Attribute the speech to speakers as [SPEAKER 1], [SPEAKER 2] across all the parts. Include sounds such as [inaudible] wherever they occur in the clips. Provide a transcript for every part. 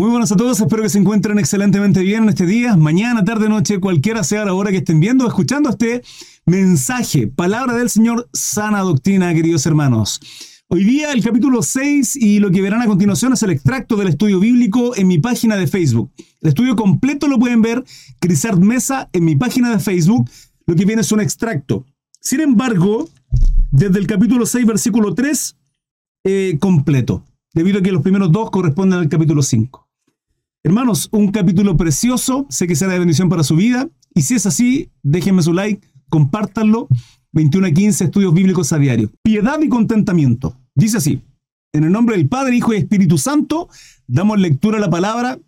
[SPEAKER 1] Muy buenas a todos, espero que se encuentren excelentemente bien en este día, mañana, tarde, noche, cualquiera sea la hora que estén viendo, escuchando este mensaje, palabra del Señor, sana doctrina, queridos hermanos. Hoy día el capítulo 6 y lo que verán a continuación es el extracto del estudio bíblico en mi página de Facebook. El estudio completo lo pueden ver, Crisart Mesa, en mi página de Facebook. Lo que viene es un extracto. Sin embargo, desde el capítulo 6, versículo 3, eh, completo debido a que los primeros dos corresponden al capítulo 5. Hermanos, un capítulo precioso, sé que será de bendición para su vida, y si es así, déjenme su like, compártanlo. 21 a 15 estudios bíblicos a diario. Piedad y contentamiento. Dice así, en el nombre del Padre, Hijo y Espíritu Santo, damos lectura a la palabra.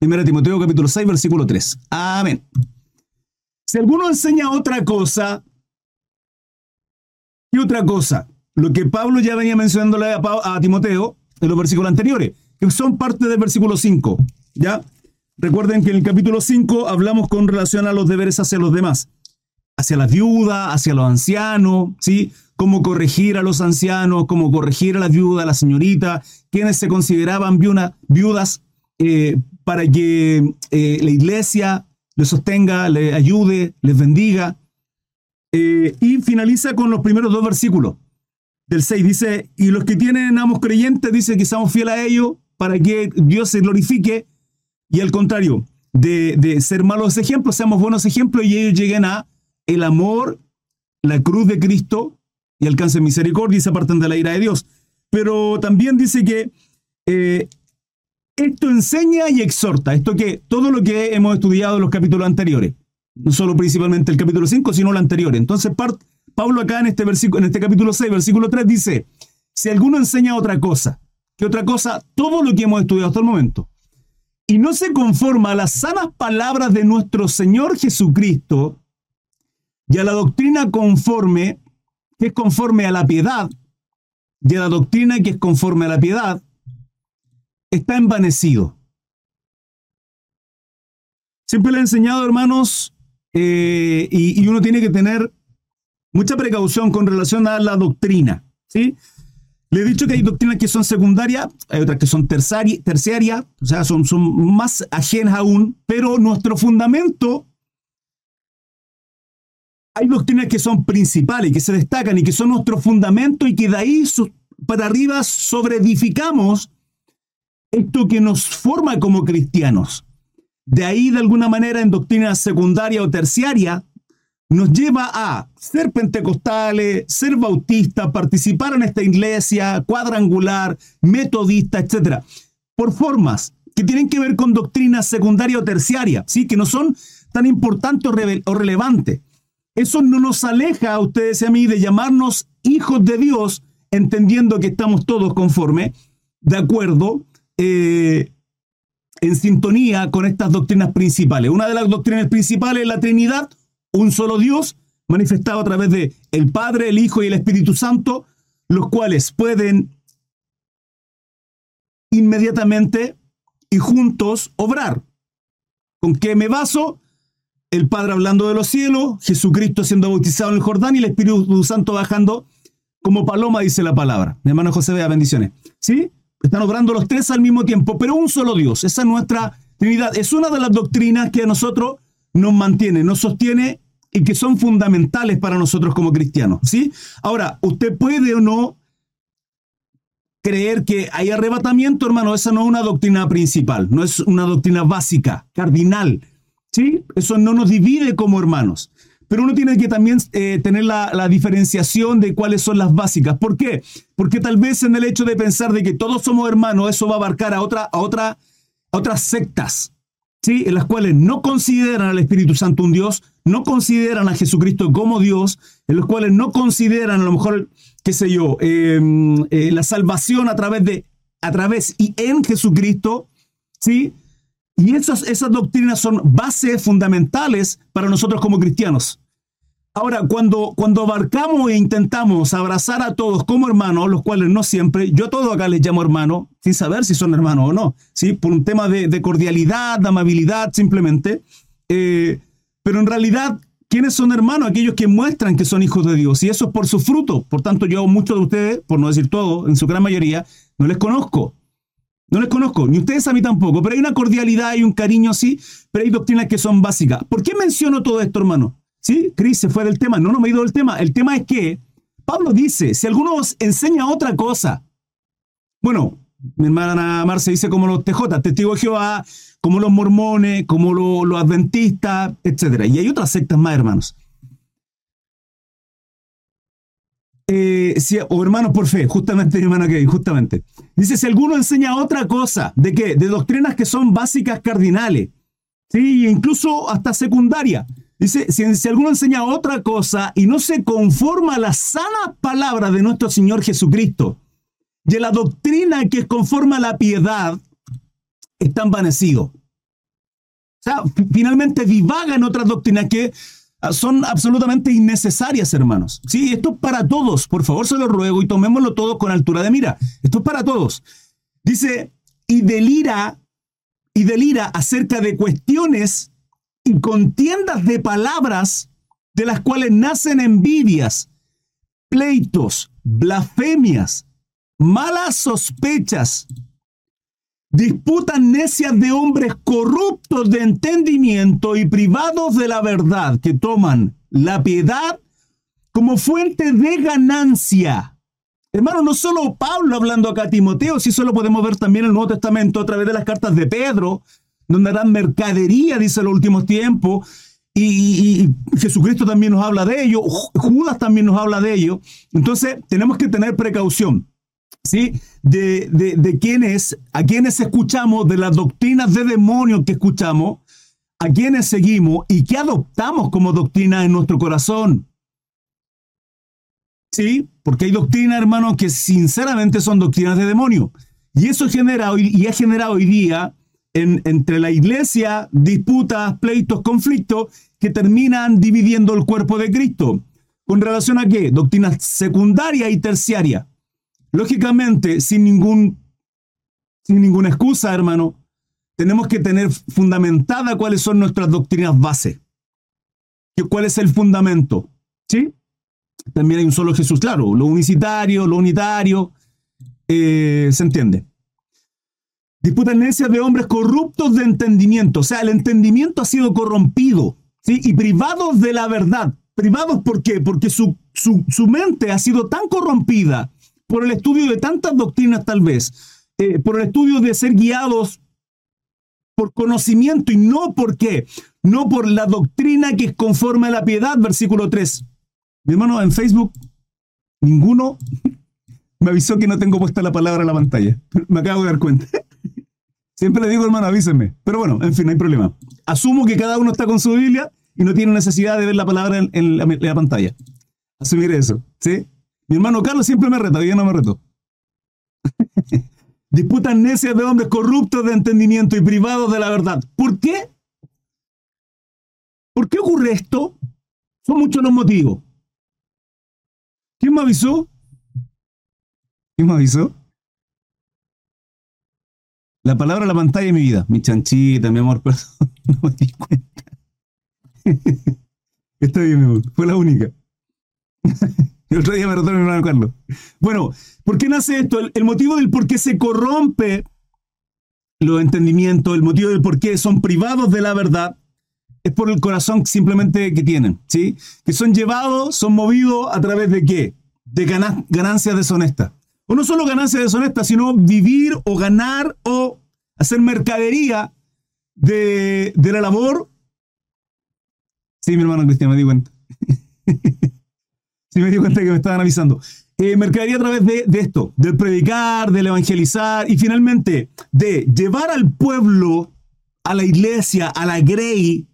[SPEAKER 1] 1 Timoteo capítulo 6, versículo 3. Amén. Si alguno enseña otra cosa, ¿qué otra cosa? lo que Pablo ya venía mencionándole a, Timoteo en los versículos anteriores, que son parte del versículo 5. ¿Ya? Recuerden que en el capítulo 5 hablamos con relación a los deberes hacia los demás, hacia las viudas, hacia los ancianos, ¿sí? Cómo corregir a los ancianos, cómo corregir a las viudas, a la señorita, quienes se consideraban viudas, eh, para que eh, la iglesia les sostenga, les ayude, les bendiga. Eh, y finaliza con los primeros dos versículos del 6 dice, y los que tienen amos creyentes, dice que seamos fieles a ellos para que Dios se glorifique, y al contrario, de, ser malos ejemplos, seamos buenos ejemplos y ellos lleguen a el amor, la cruz de Cristo y alcancen misericordia y se aparten de la ira de Dios. Pero también dice que eh, esto enseña y exhorta, esto que todo lo que hemos estudiado en los capítulos anteriores, no solo principalmente el capítulo 5, sino el anterior. Entonces, Pablo acá en este, versículo, en este capítulo 6, versículo 3 dice, si alguno enseña otra cosa, que otra cosa, todo lo que hemos estudiado hasta el momento, y no se conforma a las sanas palabras de nuestro Señor Jesucristo y a la doctrina conforme, que es conforme a la piedad, y a la doctrina que es conforme a la piedad, está envanecido. Siempre le he enseñado, hermanos, eh, y, y, uno tiene que tener mucha precaución con relación a la doctrina. ¿sí? Le he dicho que hay doctrinas que son secundarias, hay otras que son terciarias, o sea, son, son más ajenas aún, pero nuestro fundamento, hay doctrinas que son principales, que se destacan y que son nuestro fundamento y que de ahí para arriba sobreedificamos esto que nos forma como cristianos. De ahí, de alguna manera, en doctrina secundaria o terciaria, nos lleva a ser pentecostales, ser bautistas, participar en esta iglesia cuadrangular, metodista, etc. Por formas que tienen que ver con doctrina secundaria o terciaria, ¿sí? que no son tan importantes o, relevantes. Eso no nos aleja a ustedes y a mí de llamarnos hijos de Dios, entendiendo que estamos todos conforme, de acuerdo, eh, en sintonía con estas doctrinas principales. Una de las doctrinas principales es la Trinidad, un solo Dios manifestado a través de el Padre, el Hijo y el Espíritu Santo, los cuales pueden inmediatamente y juntos obrar. ¿Con qué me baso? El Padre hablando de los cielos, Jesucristo siendo bautizado en el Jordán y el Espíritu Santo bajando como paloma, dice la palabra. Mi hermano José, vea bendiciones. ¿Sí? Están obrando los tres al mismo tiempo, pero un solo Dios. Esa es nuestra Trinidad. Es una de las doctrinas que a nosotros nos mantiene, nos sostiene y que son fundamentales para nosotros como cristianos. ¿sí? Ahora, usted puede o no creer que hay arrebatamiento, hermano, esa no es una doctrina principal, no es una doctrina básica, cardinal. ¿sí? Eso no nos divide como hermanos. Pero uno tiene que también eh, tener la, diferenciación de cuáles son las básicas. ¿Por qué? Porque tal vez en el hecho de pensar de que todos somos hermanos, eso va a abarcar a, a, a otras sectas. ¿Sí? en las cuales no consideran al Espíritu Santo un Dios, no consideran a Jesucristo como Dios, en los cuales no consideran a lo mejor, qué sé yo, em, eh, la salvación a través de, a través y en Jesucristo, ¿sí? Y esas, esas doctrinas son bases fundamentales para nosotros como cristianos. Ahora, cuando, cuando abarcamos e intentamos abrazar a todos como hermanos, los cuales no siempre, yo a todos acá les llamo hermano, sin saber si son hermanos o no, ¿sí? por un tema de, cordialidad, de amabilidad, simplemente. Eh, pero en realidad, ¿quiénes son hermanos? Aquellos que muestran que son hijos de Dios, y eso es por su fruto. Por tanto, yo muchos de ustedes, por no decir todo, en su gran mayoría, no les conozco. No les conozco, ni ustedes a mí tampoco, pero hay una cordialidad y un cariño sí, pero hay doctrinas que son básicas. ¿Por qué menciono todo esto, hermano? ¿Sí? Cris se fue del tema. No, no me he ido del tema. El tema es que Pablo dice, si alguno enseña otra cosa, bueno, mi hermana Marce dice como los TJ, testigos de Jehová, como los mormones, como los, adventistas, etc. Y hay otras sectas más, hermanos. Eh, o hermanos por fe, justamente [laughs] hermana que justamente. Dice, si alguno enseña otra cosa, ¿de qué? De doctrinas que son básicas cardinales, sí, incluso hasta secundaria. Dice, si, alguno enseña otra cosa y no se conforma a la sana palabra de nuestro Señor Jesucristo, y a la doctrina que conforma la piedad, está envanecido. O sea, finalmente divaga en otras doctrinas que ah, son absolutamente innecesarias, hermanos. Sí, esto es para todos. Por favor, se lo ruego y tomémoslo todo con altura de mira. Esto es para todos. Dice, y delira, y delira acerca de cuestiones contiendas de palabras de las cuales nacen envidias, pleitos, blasfemias, malas sospechas, disputas necias de hombres corruptos de entendimiento y privados de la verdad, que toman la piedad como fuente de ganancia. Hermano, no solo Pablo hablando acá a Timoteo, si solo podemos ver también el Nuevo Testamento a través de las cartas de Pedro, donde harán mercadería, dice los últimos tiempos, y, Jesucristo también nos habla de ello, Judas también nos habla de ello. Entonces, tenemos que tener precaución. ¿Sí? De, de, de quienes, a quienes escuchamos, de las doctrinas de demonios que escuchamos, a quienes seguimos y que adoptamos como doctrina en nuestro corazón. Sí, porque hay doctrinas, hermanos, que sinceramente son doctrinas de demonio. Y eso genera y ha generado hoy día entre la iglesia disputas, pleitos, conflictos que terminan dividiendo el cuerpo de Cristo. ¿Con relación a qué? Doctrinas secundaria y terciaria. Lógicamente, sin, ningún, sin ninguna excusa, hermano, tenemos que tener fundamentada cuáles son nuestras doctrinas base. ¿Cuál es el fundamento? ¿Sí? También hay un solo Jesús, claro, lo unicitario, lo unitario, eh, se entiende. Disputas necias de hombres corruptos de entendimiento. O sea, el entendimiento ha sido corrompido. ¿sí? Y privados de la verdad. ¿Privados por qué? Porque su, su, mente ha sido tan corrompida por el estudio de tantas doctrinas tal vez, eh, por el estudio de ser guiados por conocimiento y no por qué, no por la doctrina que es conforme a la piedad, versículo 3. Mi hermano, en Facebook, ninguno [laughs] me avisó que no tengo puesta la palabra en la pantalla. [laughs] Me acabo de dar cuenta. Siempre le digo, hermano, avísenme. Pero bueno, en fin, no hay problema. Asumo que cada uno está con su Biblia y no tiene necesidad de ver la palabra en, la, pantalla. Asumir eso, ¿sí? Mi hermano Carlos siempre me reta, hoy no me reto. [laughs] Disputas necias de hombres corruptos de entendimiento y privados de la verdad. ¿Por qué? ¿Por qué ocurre esto? Son muchos los motivos. ¿Quién me avisó? ¿Quién me avisó? La palabra la pantalla de mi vida. Mi chanchita, mi amor, [laughs] perdón. No me di cuenta. [laughs] Está bien, mi amor. Fue la única. [laughs] El otro día me rotó mi hermano Carlos. Bueno, ¿por qué nace esto? El, motivo del por qué se corrompe los entendimientos, el motivo del por qué son privados de la verdad, es por el corazón simplemente que tienen, ¿sí? Que son llevados, son movidos a través de qué? De ganancias deshonestas. O no solo ganancias deshonestas, sino vivir o ganar o hacer mercadería de, la labor. Sí, mi hermano Cristian, me di cuenta. [laughs] sí, me di cuenta que me estaban avisando. Eh, mercadería a través de, de, esto, del predicar, del evangelizar y finalmente de llevar al pueblo, a la iglesia, a la grey,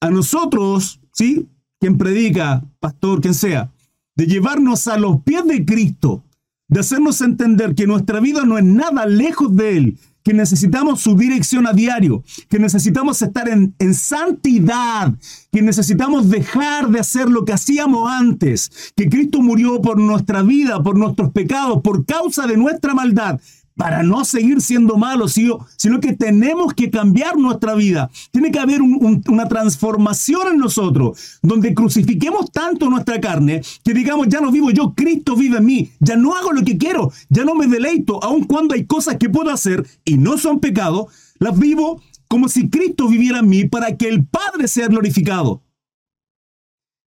[SPEAKER 1] a nosotros, ¿sí? Quien predica, pastor, quien sea, de llevarnos a los pies de Cristo de hacernos entender que nuestra vida no es nada lejos de Él, que necesitamos su dirección a diario, que necesitamos estar en, en, santidad, que necesitamos dejar de hacer lo que hacíamos antes, que Cristo murió por nuestra vida, por nuestros pecados, por causa de nuestra maldad, para no seguir siendo malos, sino que tenemos que cambiar nuestra vida. Tiene que haber una transformación en nosotros, donde crucifiquemos tanto nuestra carne que digamos, ya no vivo yo, Cristo vive en mí, ya no hago lo que quiero, ya no me deleito, aun cuando hay cosas que puedo hacer y no son pecado, las vivo como si Cristo viviera en mí para que el Padre sea glorificado.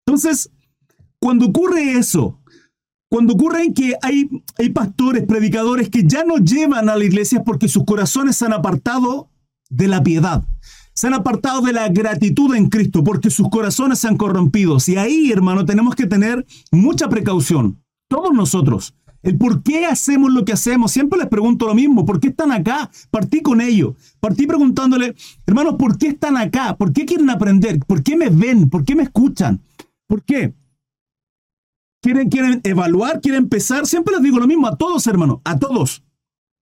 [SPEAKER 1] Entonces, cuando ocurre eso, cuando ocurre que hay, hay pastores, predicadores que ya no llevan a la iglesia porque sus corazones se han apartado de la piedad, se han apartado de la gratitud en Cristo porque sus corazones se han corrompido. Y ahí, hermano, tenemos que tener mucha precaución, todos nosotros. El por qué hacemos lo que hacemos. Siempre les pregunto lo mismo. ¿Por qué están acá? Partí con ellos. Partí preguntándole, hermanos, ¿por qué están acá? ¿Por qué quieren aprender? ¿Por qué me ven? ¿Por qué me escuchan? ¿Por qué? Quieren, quieren evaluar, quieren empezar. Siempre les digo lo mismo a todos, hermano, a todos,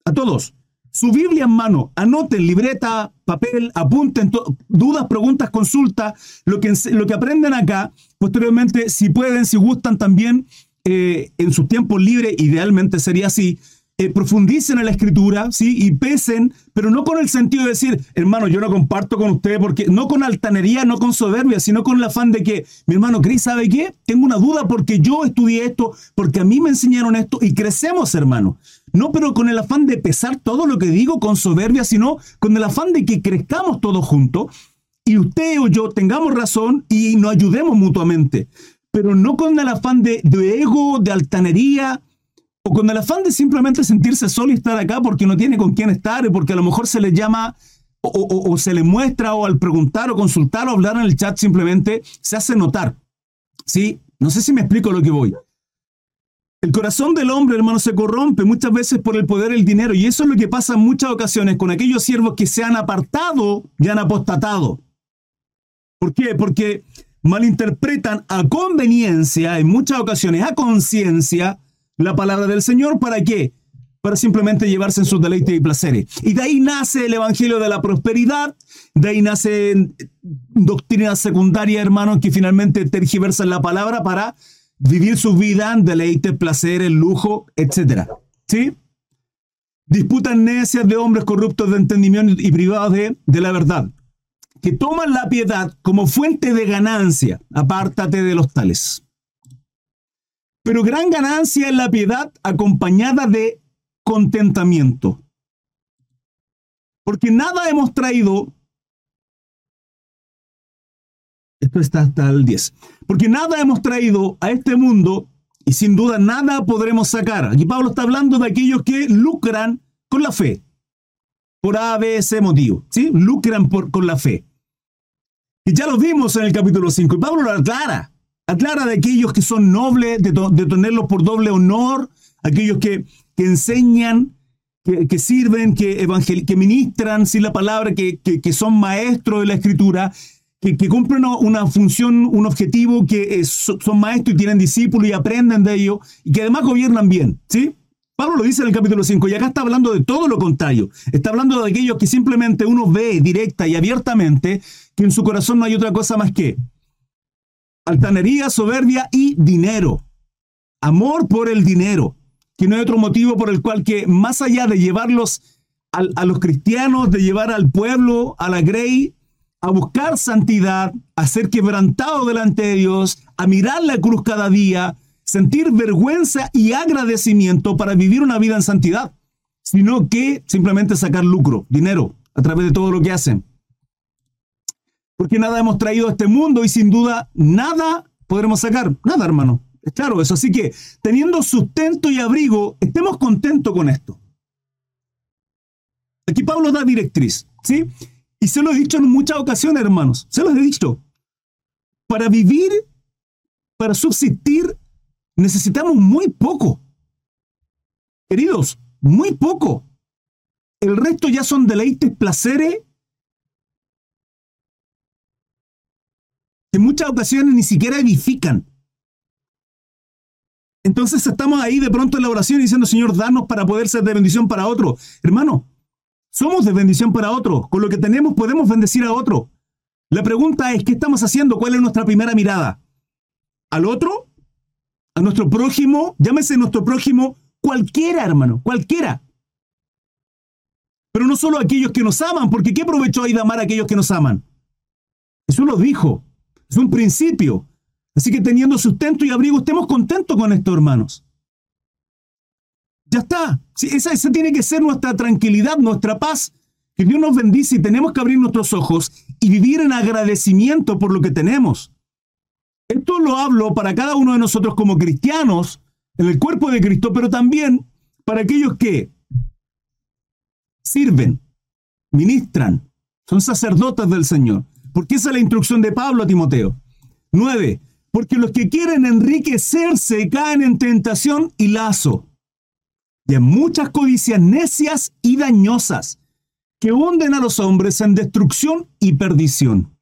[SPEAKER 1] a todos. Su Biblia en mano, anoten libreta, papel, apunten dudas, preguntas, consultas, lo que, lo que aprenden acá. Posteriormente, si pueden, si gustan también, eh, en su tiempo libre, idealmente sería así, eh, profundicen en la escritura, ¿sí? Y pesen, pero no con el sentido de decir, hermano, yo no comparto con usted, porque no con altanería, no con soberbia, sino con el afán de que, mi hermano Cris, ¿sabe qué? Tengo una duda porque yo estudié esto, porque a mí me enseñaron esto y crecemos, hermano. No, pero con el afán de pesar todo lo que digo con soberbia, sino con el afán de que crezcamos todos juntos y usted o yo tengamos razón y nos ayudemos mutuamente. Pero no con el afán de, de ego, de altanería, o con el afán de simplemente sentirse solo y estar acá porque no tiene con quién estar, y porque a lo mejor se le llama o, se le muestra o al preguntar o consultar o hablar en el chat simplemente se hace notar. ¿Sí? No sé si me explico lo que voy. El corazón del hombre, hermano, se corrompe muchas veces por el poder y el dinero. Y eso es lo que pasa en muchas ocasiones con aquellos siervos que se han apartado y han apostatado. ¿Por qué? Porque malinterpretan a conveniencia, en muchas ocasiones a conciencia, la palabra del Señor, ¿para qué? Para simplemente llevarse en sus deleites y placeres. Y de ahí nace el Evangelio de la Prosperidad, de ahí nace doctrina secundaria, hermanos, que finalmente tergiversan la palabra para vivir su vida en deleites, placeres, lujo, etc. ¿Sí? Disputan necias de hombres corruptos de entendimiento y privados de, de la verdad, que toman la piedad como fuente de ganancia. Apártate de los tales. Pero gran ganancia es la piedad acompañada de contentamiento. Porque nada hemos traído, esto está hasta el 10, porque nada hemos traído a este mundo y sin duda nada podremos sacar. Aquí Pablo está hablando de aquellos que lucran con la fe. Por A, B, C motivo. ¿sí? Lucran por, con la fe. Y ya lo vimos en el capítulo 5. Y Pablo lo aclara aclara de aquellos que son nobles, de, tenerlos por doble honor, aquellos que, enseñan, que, sirven, que, que ministran sin la palabra, que, son maestros de la escritura, que, cumplen una función, un objetivo, que son maestros y tienen discípulos y aprenden de ellos, y que además gobiernan bien, ¿sí? Pablo lo dice en el capítulo 5 y acá está hablando de todo lo contrario. Está hablando de aquellos que simplemente uno ve directa y abiertamente que en su corazón no hay otra cosa más que altanería, soberbia y dinero. Amor por el dinero, que no hay otro motivo por el cual que más allá de llevarlos a, los cristianos, de llevar al pueblo, a la grey, a buscar santidad, a ser quebrantado delante de Dios, a mirar la cruz cada día, sentir vergüenza y agradecimiento para vivir una vida en santidad, sino que simplemente sacar lucro, dinero, a través de todo lo que hacen porque nada hemos traído a este mundo y sin duda nada podremos sacar. Nada, hermano. Es claro eso. Así que teniendo sustento y abrigo, estemos contentos con esto. Aquí Pablo da directriz, ¿sí? Y se lo he dicho en muchas ocasiones, hermanos. Se los he dicho. Para vivir, para subsistir, necesitamos muy poco. Queridos, muy poco. El resto ya son deleites, placeres en muchas ocasiones ni siquiera edifican. Entonces estamos ahí de pronto en la oración diciendo, Señor, danos para poder ser de bendición para otro. Hermano, somos de bendición para otro. Con lo que tenemos podemos bendecir a otro. La pregunta es, ¿qué estamos haciendo? ¿Cuál es nuestra primera mirada? ¿Al otro? ¿A nuestro prójimo? Llámese nuestro prójimo cualquiera, hermano, cualquiera. Pero no solo aquellos que nos aman, porque ¿qué provecho hay de amar a aquellos que nos aman? Jesús lo dijo, es un principio. Así que teniendo sustento y abrigo, estemos contentos con esto, hermanos. Ya está. esa, esa tiene que ser nuestra tranquilidad, nuestra paz. Que Dios nos bendice y tenemos que abrir nuestros ojos y vivir en agradecimiento por lo que tenemos. Esto lo hablo para cada uno de nosotros como cristianos, en el cuerpo de Cristo, pero también para aquellos que sirven, ministran, son sacerdotes del Señor. Porque esa es la instrucción de Pablo a Timoteo. 9. Porque los que quieren enriquecerse caen en tentación y lazo, y en muchas codicias necias y dañosas, que hunden a los hombres en destrucción y perdición.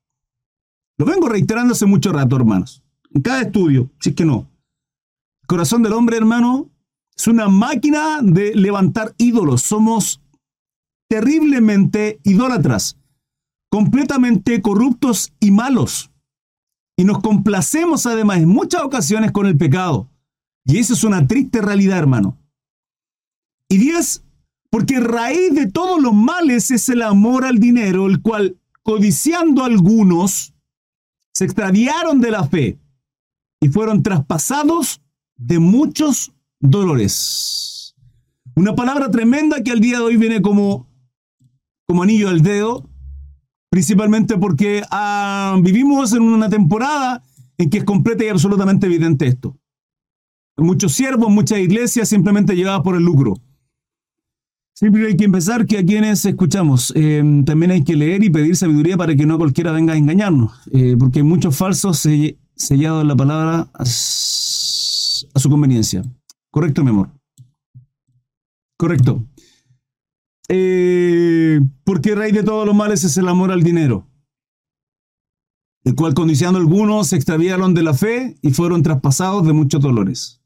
[SPEAKER 1] Lo vengo reiterando hace mucho rato, hermanos. En cada estudio, si es que no. El corazón del hombre, hermano, es una máquina de levantar ídolos. Somos terriblemente idólatras, completamente corruptos y malos. Y nos complacemos además en muchas ocasiones con el pecado. Y eso es una triste realidad, hermano. Y diez, porque raíz de todos los males es el amor al dinero, el cual, codiciando algunos, se extraviaron de la fe y fueron traspasados de muchos dolores. Una palabra tremenda que al día de hoy viene como como anillo al dedo, principalmente porque ah, vivimos en una temporada en que es completa y absolutamente evidente esto. Muchos siervos, muchas iglesias simplemente llegadas por el lucro. Siempre hay que empezar que a quienes escuchamos em, también hay que leer y pedir sabiduría para que no cualquiera venga a engañarnos, eh, porque hay muchos falsos sellados en la palabra a su conveniencia. Correcto, mi amor. Correcto. Eh, porque raíz de todos los males es el amor al dinero, el cual condicionando algunos se extraviaron de la fe y fueron traspasados de muchos dolores.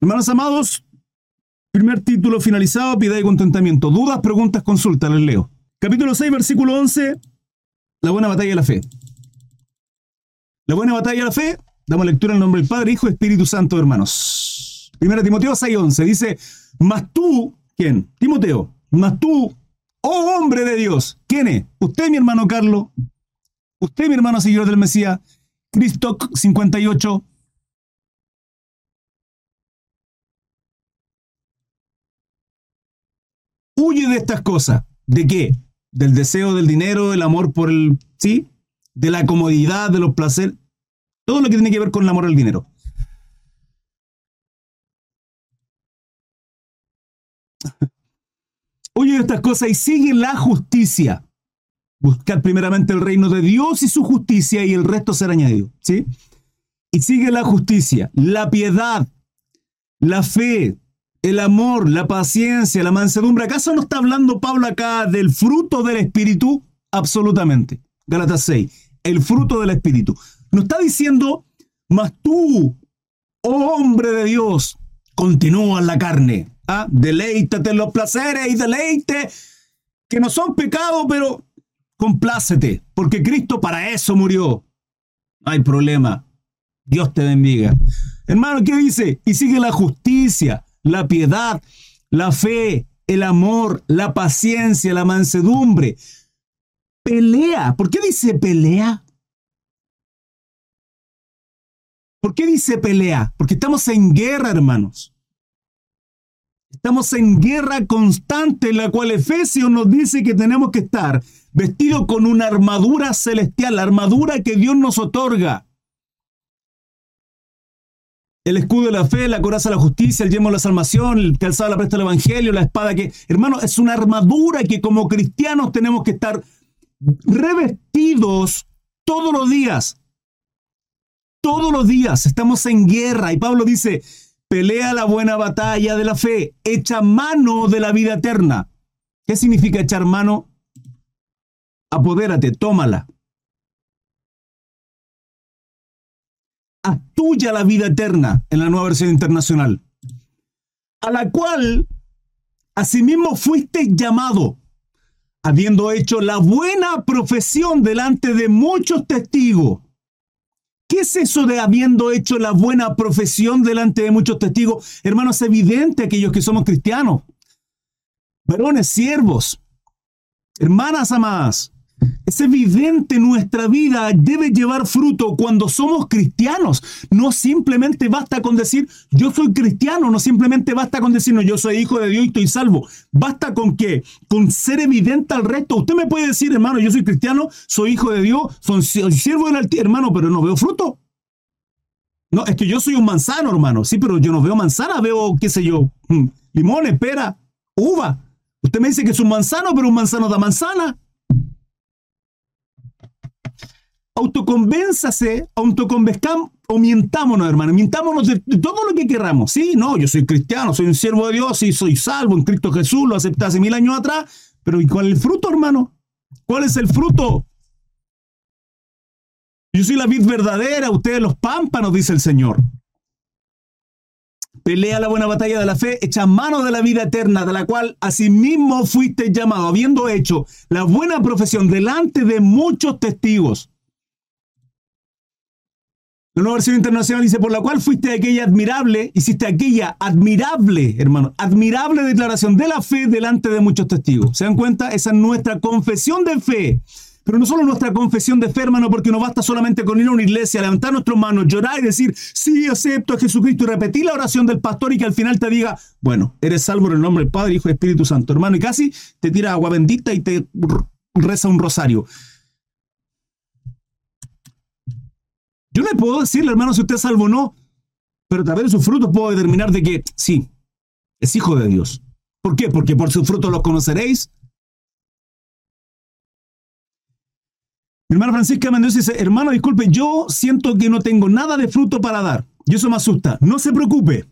[SPEAKER 1] Hermanos amados, primer título finalizado, piedad y contentamiento. Dudas, preguntas, consultas, les leo. Capítulo 6, versículo 11, la buena batalla de la fe. La buena batalla de la fe, damos lectura en nombre del Padre, Hijo Espíritu Santo, hermanos. Primera Timoteo 6, 11, dice, mas tú, Timoteo, mas tú, oh hombre de Dios, ¿quién es? Usted, mi hermano Carlos, usted, mi hermano seguidor del Mesías, Cristo 58. Huye de estas cosas. ¿De qué? Del deseo del dinero, el amor por el, ¿sí? De la comodidad, de los placeres. Todo lo que tiene que ver con el amor al dinero. Oye estas cosas y sigue la justicia. Buscar primeramente el reino de Dios y su justicia y el resto será añadido. ¿Sí? Y sigue la justicia, la piedad, la fe, el amor, la paciencia, la mansedumbre. ¿Acaso no está hablando Pablo acá del fruto del Espíritu? Absolutamente. Galatas 6. El fruto del Espíritu. No está diciendo, mas tú, oh hombre de Dios, continúa en la carne. ¿Ah? Deleítate en los placeres y deleite que no son pecados, pero complácete, porque Cristo para eso murió. No hay problema. Dios te bendiga. Hermano, ¿qué dice? Y sigue la justicia, la piedad, la fe, el amor, la paciencia, la mansedumbre. Pelea. ¿Por qué dice pelea? ¿Por qué dice pelea? Porque estamos en guerra, hermanos. Estamos en guerra constante en la cual Efesios nos dice que tenemos que estar vestidos con una armadura celestial, la armadura que Dios nos otorga. El escudo de la fe, la coraza de la justicia, el yemo de la salvación, el calzado de la presta del evangelio, la espada que, hermano, es una armadura que como cristianos tenemos que estar revestidos todos los días. Todos los días estamos en guerra y Pablo dice, pelea la buena batalla de la fe, echa mano de la vida eterna. ¿Qué significa echar mano? Apodérate, tómala. Haz tuya la vida eterna en la nueva versión internacional, a la cual asimismo fuiste llamado, habiendo hecho la buena profesión delante de muchos testigos. ¿Qué es eso de habiendo hecho la buena profesión delante de muchos testigos? Hermanos, es evidente aquellos que somos cristianos. varones, siervos, hermanas amadas, es evidente nuestra vida debe llevar fruto cuando somos cristianos. No simplemente basta con decir yo soy cristiano, no simplemente basta con decir no, yo soy hijo de Dios y estoy salvo. Basta con qué? Con ser evidente al resto. Usted me puede decir, hermano, yo soy cristiano, soy hijo de Dios, soy siervo del altísimo, hermano, pero no veo fruto. No, es que yo soy un manzano, hermano. Sí, pero yo no veo manzana, veo, qué sé yo, mm, limones, pera, uva. Usted me dice que es un manzano, pero un manzano da manzana. Autoconvénzase, autoconvezcamos o mientámonos, hermano, mientámonos de, todo lo que queramos. Sí, no, yo soy cristiano, soy un siervo de Dios y soy salvo en Cristo Jesús, lo acepté hace mil años atrás, pero ¿y cuál es el fruto, hermano? ¿Cuál es el fruto? Yo soy la vid verdadera, ustedes los pámpanos, dice el Señor. Pelea la buena batalla de la fe, echa mano de la vida eterna, de la cual asimismo fuiste llamado, habiendo hecho la buena profesión delante de muchos testigos. La nueva versión internacional dice, por la cual fuiste aquella admirable, hiciste aquella admirable, hermano, admirable declaración de la fe delante de muchos testigos. ¿Se dan cuenta? Esa es nuestra confesión de fe. Pero no solo nuestra confesión de fe, hermano, porque no basta solamente con ir a una iglesia, levantar nuestras manos, llorar y decir, sí, acepto a Jesucristo y repetir la oración del pastor y que al final te diga, bueno, eres salvo en el nombre del Padre, Hijo y Espíritu Santo, hermano, y casi te tira agua bendita y te reza un rosario. Yo le puedo decirle, hermano, si usted es salvo o no, pero a través de sus frutos puedo determinar de que sí, es hijo de Dios. ¿Por qué? Porque por sus frutos los conoceréis. Mi hermana Francisca Mendoza dice, hermano, disculpe, yo siento que no tengo nada de fruto para dar. Y eso me asusta. No se preocupe.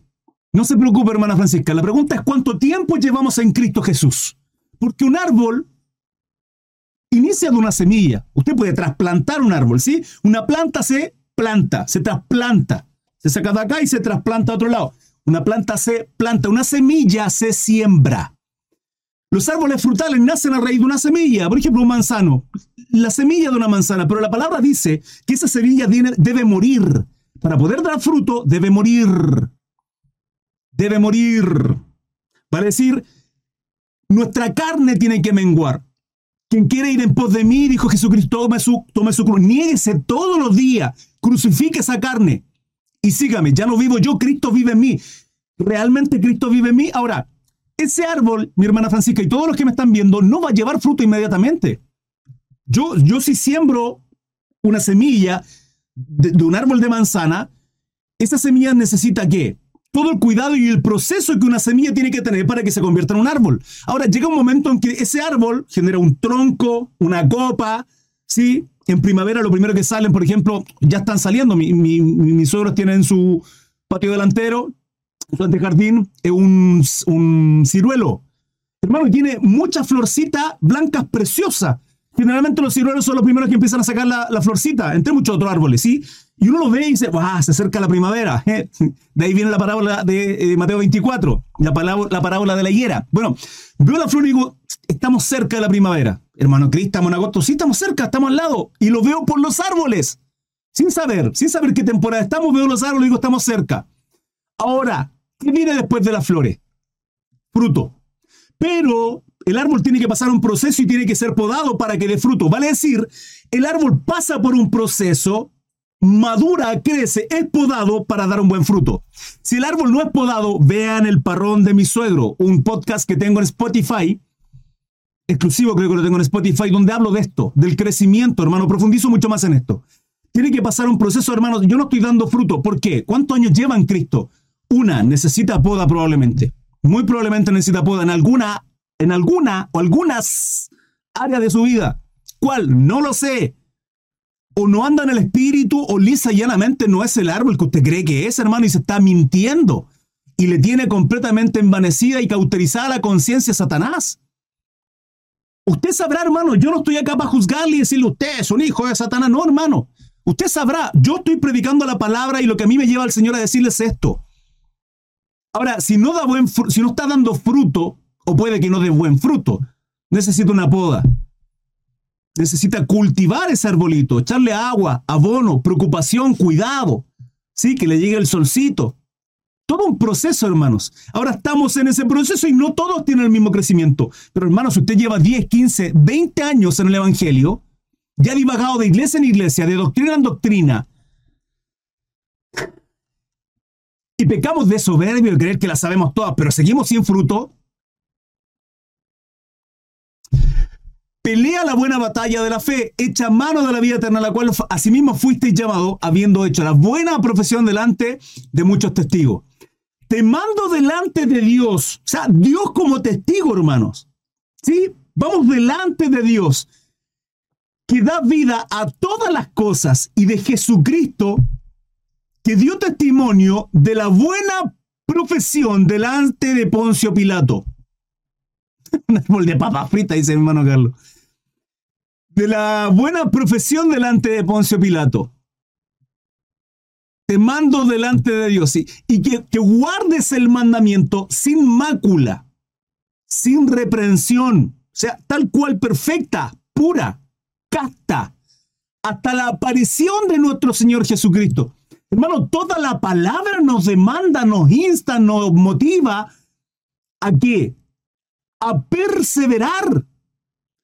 [SPEAKER 1] No se preocupe, hermana Francisca. La pregunta es cuánto tiempo llevamos en Cristo Jesús. Porque un árbol inicia de una semilla. Usted puede trasplantar un árbol, ¿sí? Una planta se planta, se trasplanta. Se saca de acá y se trasplanta a otro lado. Una planta se planta, una semilla se siembra. Los árboles frutales nacen a raíz de una semilla, por ejemplo, un manzano, la semilla de una manzana, pero la palabra dice que esa semilla debe morir. Para poder dar fruto, debe morir. Debe morir. Para decir, nuestra carne tiene que menguar. Quien quiere ir en pos de mí, dijo Jesucristo, tome su, tome su cruz, niéguese todos los días, crucifique esa carne y sígame. Ya no vivo yo, Cristo vive en mí. Realmente Cristo vive en mí. Ahora, ese árbol, mi hermana Francisca y todos los que me están viendo, no va a llevar fruto inmediatamente. Yo, yo si siembro una semilla de, de un árbol de manzana, esa semilla necesita qué? Todo el cuidado y el proceso que una semilla tiene que tener para que se convierta en un árbol. Ahora, llega un momento en que ese árbol genera un tronco, una copa, ¿sí? En primavera lo primero que salen, por ejemplo, ya están saliendo. mis suegros tienen su patio delantero, su antejardín, un, un ciruelo. Hermano, tiene muchas florcitas blancas preciosas. Generalmente los ciruelos son los primeros que empiezan a sacar la, florcita, entre muchos otros árboles, ¿sí? Y uno lo ve y dice, ¡ah! Se acerca la primavera. [laughs] De ahí viene la parábola de eh, Mateo 24, la, la parábola de la higuera. Bueno, veo la flor y digo, estamos cerca de la primavera. Hermano Cristo, estamos en agosto. Sí, estamos cerca, estamos al lado. Y lo veo por los árboles. Sin saber, sin saber qué temporada estamos, veo los árboles y digo, estamos cerca. Ahora, ¿qué viene después de las flores? Fruto. Pero el árbol tiene que pasar un proceso y tiene que ser podado para que dé fruto. Vale decir, el árbol pasa por un proceso madura, crece, es podado para dar un buen fruto. Si el árbol no es podado, vean el parrón de mi suegro, un podcast que tengo en Spotify, exclusivo creo que lo tengo en Spotify, donde hablo de esto, del crecimiento, hermano, profundizo mucho más en esto. Tiene que pasar un proceso, hermano, yo no estoy dando fruto. ¿Por qué? ¿Cuántos años lleva en Cristo? Una, necesita poda probablemente. Muy probablemente necesita poda en alguna, en alguna o algunas áreas de su vida. ¿Cuál? No lo sé o no anda en el espíritu o lisa y llanamente no es el árbol que usted cree que es, hermano, y se está mintiendo. Y le tiene completamente envanecida y cauterizada la conciencia a Satanás. Usted sabrá, hermano, yo no estoy acá para juzgarle y decirle, usted es un hijo de Satanás. No, hermano. Usted sabrá, yo estoy predicando la palabra y lo que a mí me lleva al Señor a decirles esto. Ahora, si no, da buen si no está dando fruto, o puede que no dé buen fruto, necesita una poda necesita cultivar ese arbolito, echarle agua, abono, preocupación, cuidado, sí, que le llegue el solcito. todo un proceso, hermanos. Ahora estamos en ese proceso y no todos tienen el mismo crecimiento. Pero, hermanos, usted lleva 10, 15, 20 años en el Evangelio, ya divagado de iglesia en iglesia, de doctrina en doctrina. Y pecamos de soberbio de creer que la sabemos todas, pero seguimos sin fruto. Pelea la buena batalla de la fe, echa mano de la vida eterna, la cual asimismo fuisteis llamado, habiendo hecho la buena profesión delante de muchos testigos. Te mando delante de Dios, o sea, Dios como testigo, hermanos. ¿Sí? Vamos delante de Dios, que da vida a todas las cosas, y de Jesucristo, que dio testimonio de la buena profesión delante de Poncio Pilato. [laughs] Un árbol de papa frita, dice mi hermano Carlos de la buena profesión delante de Poncio Pilato. Te mando delante de Dios y, que, guardes el mandamiento sin mácula, sin reprensión, o sea, tal cual perfecta, pura, casta, hasta la aparición de nuestro Señor Jesucristo. Hermano, toda la palabra nos demanda, nos insta, nos motiva a qué? A perseverar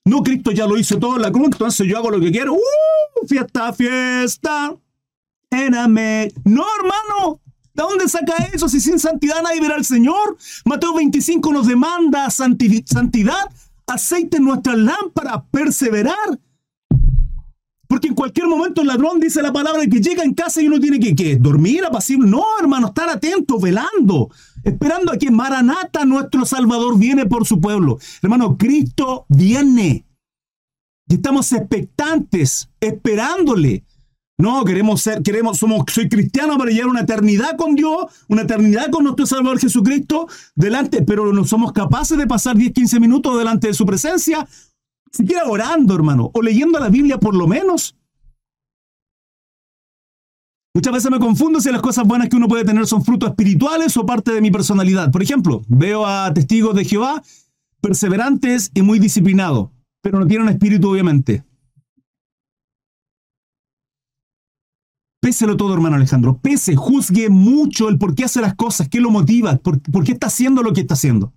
[SPEAKER 1] no, Cristo ya lo hizo todo en la cruz, entonces yo hago lo que quiero. ¡Uh! Fiesta, fiesta. Ename. No, hermano. ¿De dónde saca eso? Si sin santidad nadie verá al Señor. Mateo 25 nos demanda santidad, aceite en nuestra lámpara, perseverar. Porque en cualquier momento el ladrón dice la palabra que llega en casa y uno tiene que, que dormir apacible. No, hermano, estar atento, velando, esperando a que Maranata, nuestro Salvador, viene por su pueblo. Hermano, Cristo viene. Y estamos expectantes, esperándole. No, queremos ser, queremos, somos, soy cristiano para llevar una eternidad con Dios, una eternidad con nuestro Salvador Jesucristo delante, pero no somos capaces de pasar 10, 15 minutos delante de su presencia, siquiera orando, hermano, o leyendo la Biblia por lo menos. Muchas veces me confundo si las cosas buenas que uno puede tener son frutos espirituales o parte de mi personalidad. Por ejemplo, veo a testigos de Jehová perseverantes y muy disciplinados, pero no tienen espíritu, obviamente. Péselo todo, hermano Alejandro. Pese, juzgue mucho el por qué hace las cosas, qué lo motiva, por, qué está haciendo lo que está haciendo.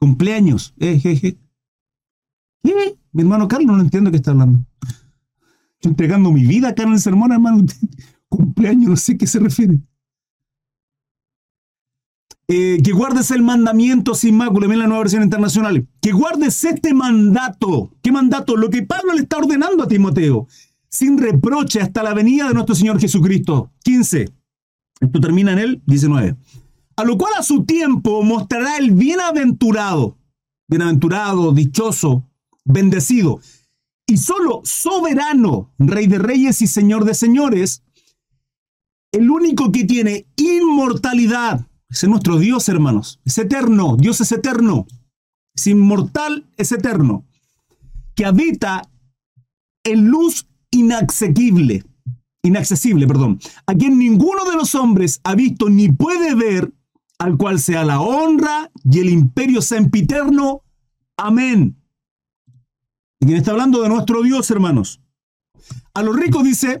[SPEAKER 1] Cumpleaños. Eh, ¿Qué? Mi hermano Carlos no entiendo qué está hablando entregando mi vida acá en el sermón, hermano. [laughs] Cumpleaños, no sé a qué se refiere. Eh, que guardes el mandamiento sin mácula, en la nueva versión internacional. Que guardes este mandato. ¿Qué mandato? Lo que Pablo le está ordenando a Timoteo. Sin reproche hasta la venida de nuestro Señor Jesucristo. 15. Esto termina en el 19. A lo cual a su tiempo mostrará el bienaventurado, bienaventurado, dichoso, bendecido, y solo soberano, rey de reyes y señor de señores, el único que tiene inmortalidad, es nuestro Dios, hermanos, es eterno, Dios es eterno, es inmortal, es eterno, que habita en luz inaccesible, inaccesible, perdón, a quien ninguno de los hombres ha visto ni puede ver, al cual sea la honra y el imperio sempiterno. Amén. ¿Y quién está hablando? De nuestro Dios, hermanos. A los ricos dice,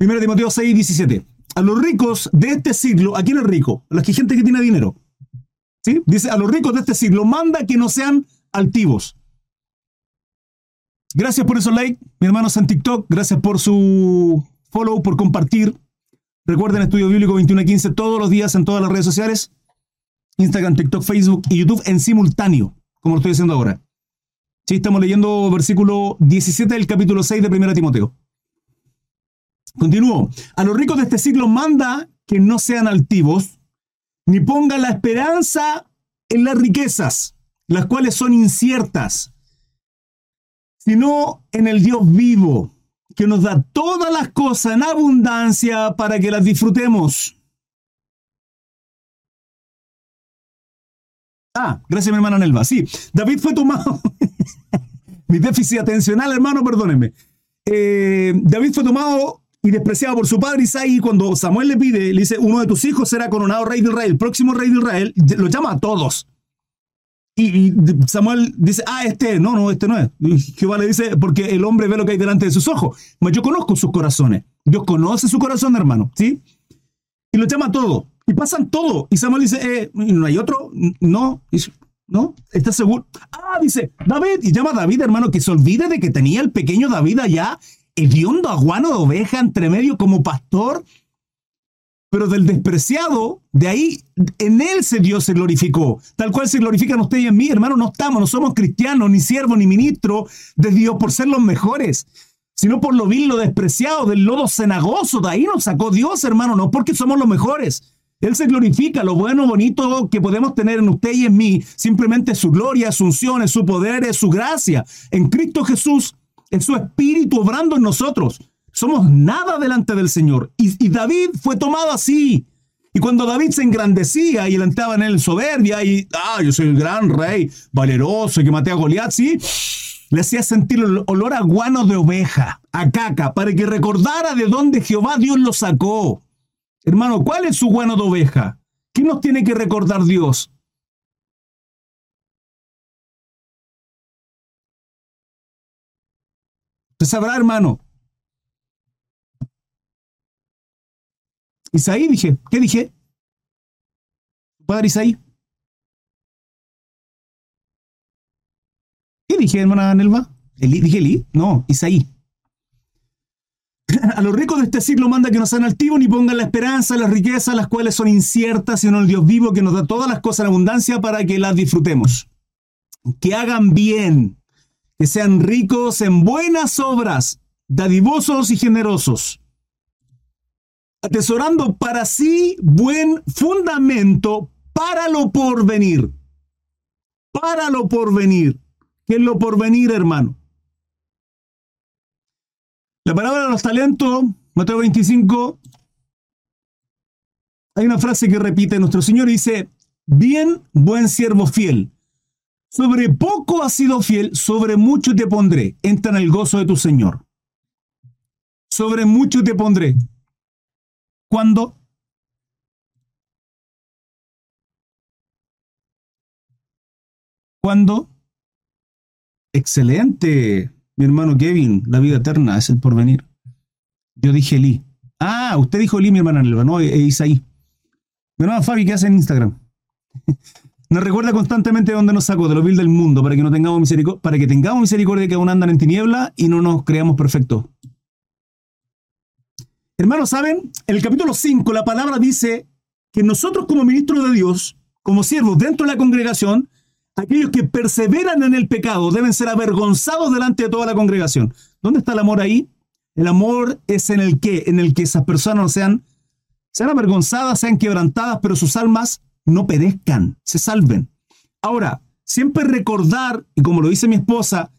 [SPEAKER 1] 1 Timoteo 6, 17. A los ricos de este siglo, ¿a quién es rico? A la gente que tiene dinero. ¿Sí? Dice, a los ricos de este siglo, manda que no sean altivos. Gracias por esos like, mi hermanos en TikTok. Gracias por su follow, por compartir. Recuerden Estudio Bíblico 2115 todos los días en todas las redes sociales. Instagram, TikTok, Facebook y YouTube en simultáneo, como lo estoy haciendo ahora. Sí, estamos leyendo versículo 17 del capítulo 6 de 1 Timoteo. Continúo. A los ricos de este siglo manda que no sean altivos, ni pongan la esperanza en las riquezas, las cuales son inciertas, sino en el Dios vivo, que nos da todas las cosas en abundancia para que las disfrutemos. Ah, gracias mi hermana Nelva. Sí, David fue tomado. [laughs] mi déficit atencional, hermano, perdónenme. Eh, David fue tomado y despreciado por su padre Isaí cuando Samuel le pide, le dice, uno de tus hijos será coronado rey de Israel, el próximo rey de Israel, lo llama a todos. Y, Samuel dice, ah, este, no, no, este no es. Jehová le dice, porque el hombre ve lo que hay delante de sus ojos, mas yo conozco sus corazones. Dios conoce su corazón, hermano, ¿sí? Y lo llama todo. Y pasan todo. Y Samuel dice, eh, ¿no hay otro? No. ¿No? ¿Estás seguro? Ah, dice, David. Y llama a David, hermano, que se olvide de que tenía el pequeño David allá, hediondo aguano de oveja entre medio como pastor. Pero del despreciado, de ahí, en él se Dios se glorificó. Tal cual se glorifican ustedes y en mí, hermano, no estamos, no somos cristianos, ni siervos, ni ministros de Dios por ser los mejores sino por lo vil, lo despreciado, del lodo cenagoso. De ahí nos sacó Dios, hermano, no porque somos los mejores. Él se glorifica, lo bueno, bonito que podemos tener en usted y en mí, simplemente su gloria, su unción, su poder, su gracia. En Cristo Jesús, en su espíritu obrando en nosotros. Somos nada delante del Señor. Y, y David fue tomado así. Y cuando David se engrandecía y entraba en él soberbia y, ah, yo soy el gran rey, valeroso, que maté a Goliat, sí, le hacía sentir el olor a guano de oveja, a caca, para que recordara de dónde Jehová Dios lo sacó. Hermano, ¿cuál es su guano de oveja? ¿Qué nos tiene que recordar Dios? Usted sabrá, hermano. Isaí dije, ¿qué dije? Padre Isaí. ¿Qué dije, hermana Nelva? ¿Dije Eli? No, Isaí. [coughs] A los ricos de este siglo manda que no sean altivos ni pongan la esperanza, las riquezas, las cuales son inciertas, sino el Dios vivo que nos da todas las cosas en abundancia para que las disfrutemos. Que hagan bien, que sean ricos en buenas obras, dadivosos y generosos, atesorando para sí buen fundamento para lo porvenir. Para lo porvenir ¿Qué es lo por venir, hermano? La palabra los talentos, Mateo 25, hay una frase que repite nuestro Señor y dice, bien, buen siervo fiel. Sobre poco has sido fiel, sobre mucho te pondré. Entra en el gozo de tu Señor. Sobre mucho te pondré. ¿Cuándo? ¿Cuándo? Excelente, mi hermano Kevin, la vida eterna es el porvenir. Yo dije Lee. Ah, usted dijo Lee, mi hermana Nelva, no, es Isaí. Mi hermano Fabi, ¿qué hace en Instagram? [laughs] Nos recuerda constantemente de dónde nos sacó, de lo vil del mundo, para que, no tengamos misericordia, para que tengamos misericordia que aún andan en tiniebla y no nos creamos perfectos. Hermanos, ¿saben? En el capítulo 5 la palabra dice que nosotros como ministros de Dios, como siervos dentro de la congregación, Aquellos que perseveran en el pecado deben ser avergonzados delante de toda la congregación. ¿Dónde está el amor ahí? El amor es en el que, en el que esas personas sean, sean avergonzadas, sean quebrantadas, pero sus almas no perezcan, se salven. Ahora, siempre recordar, y como lo dice mi esposa,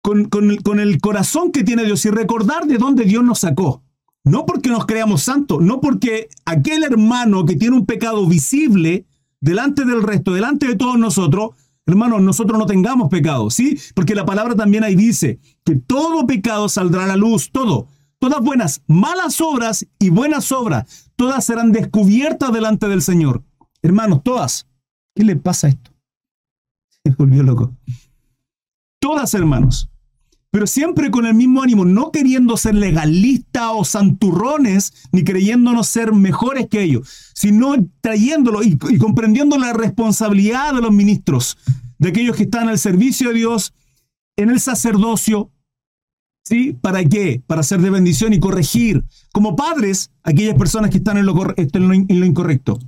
[SPEAKER 1] con, con el corazón que tiene Dios y recordar de dónde Dios nos sacó. No porque nos creamos santos, no porque aquel hermano que tiene un pecado visible delante del resto, delante de todos nosotros, hermanos, nosotros no tengamos pecado, ¿sí? Porque la palabra también ahí dice que todo pecado saldrá a la luz, todo. Todas buenas, malas obras y buenas obras, todas serán descubiertas delante del Señor. Hermanos, todas. ¿Qué le pasa a esto? [laughs] Se volvió loco. Todas, hermanos pero siempre con el mismo ánimo, no queriendo ser legalistas o santurrones, ni creyéndonos ser mejores que ellos, sino trayéndolo y, comprendiendo la responsabilidad de los ministros, de aquellos que están al servicio de Dios, en el sacerdocio, ¿sí? ¿Para qué? Para ser de bendición y corregir, como padres, aquellas personas que están en lo, en lo incorrecto.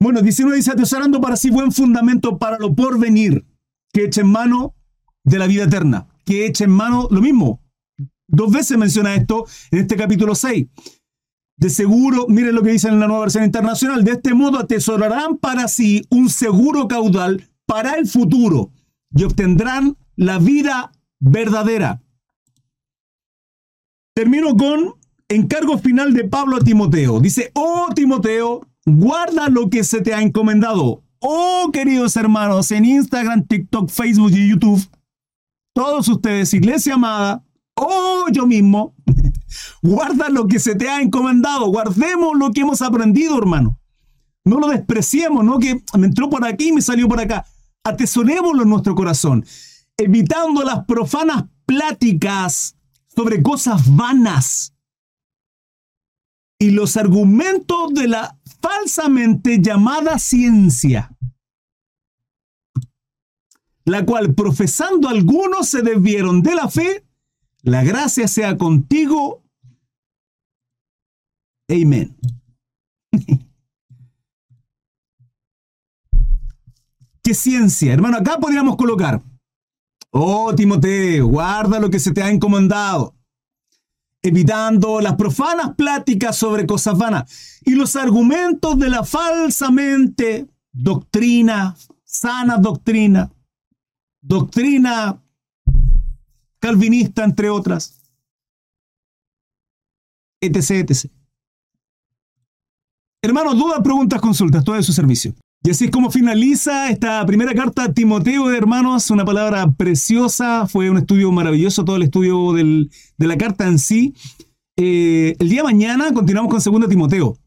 [SPEAKER 1] Bueno, 19 dice, atesorando para sí buen fundamento para lo porvenir, que eche en mano de la vida eterna que eche en mano lo mismo. Dos veces menciona esto en este capítulo 6. De seguro, miren lo que dice en la nueva versión internacional, de este modo atesorarán para sí un seguro caudal para el futuro y obtendrán la vida verdadera. Termino con encargo final de Pablo a Timoteo. Dice, oh Timoteo, guarda lo que se te ha encomendado. Oh queridos hermanos, en Instagram, TikTok, Facebook y YouTube, todos ustedes, iglesia amada, oh yo mismo, [laughs] guarda lo que se te ha encomendado, guardemos lo que hemos aprendido, hermano. No lo despreciemos, no que me entró por aquí y me salió por acá. Atesorémoslo en nuestro corazón, evitando las profanas pláticas sobre cosas vanas. y los argumentos de la falsamente llamada ciencia, la cual profesando algunos se desvieron de la fe, la gracia sea contigo. Amén. [laughs] ¿Qué ciencia? Hermano, acá podríamos colocar. Oh, Timoteo, guarda lo que se te ha encomendado evitando las profanas pláticas sobre cosas vanas y los argumentos de la falsamente doctrina, sana doctrina, doctrina calvinista, entre otras, etc, etc. Hermanos, dudas, preguntas, consultas, todo es su servicio. Y así es como finaliza esta primera carta a Timoteo de Hermanos, una palabra preciosa, fue un estudio maravilloso, todo el estudio de la carta en sí. Eh, el día de mañana continuamos con Segunda Timoteo.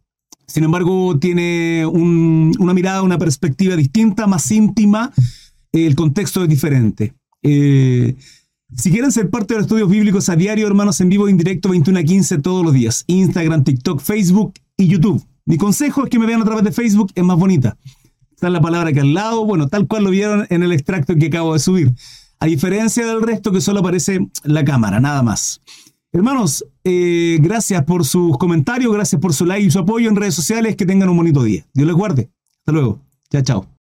[SPEAKER 1] Sin embargo, tiene una mirada, una perspectiva distinta, más íntima. El contexto es diferente. Eh, si quieren ser parte de los estudios bíblicos a diario, hermanos, en vivo, en directo, 21 a 15 todos los días. Instagram, TikTok, Facebook y YouTube. Mi consejo es que me vean a través de Facebook, es más bonita. Está la palabra que al lado, bueno, tal cual lo vieron en el extracto que acabo de subir. A diferencia del resto que solo aparece la cámara, nada más. Hermanos, eh, gracias por sus comentarios, gracias por su like y su apoyo en redes sociales. Que tengan un bonito día. Dios les guarde. Hasta luego. Chao, chao.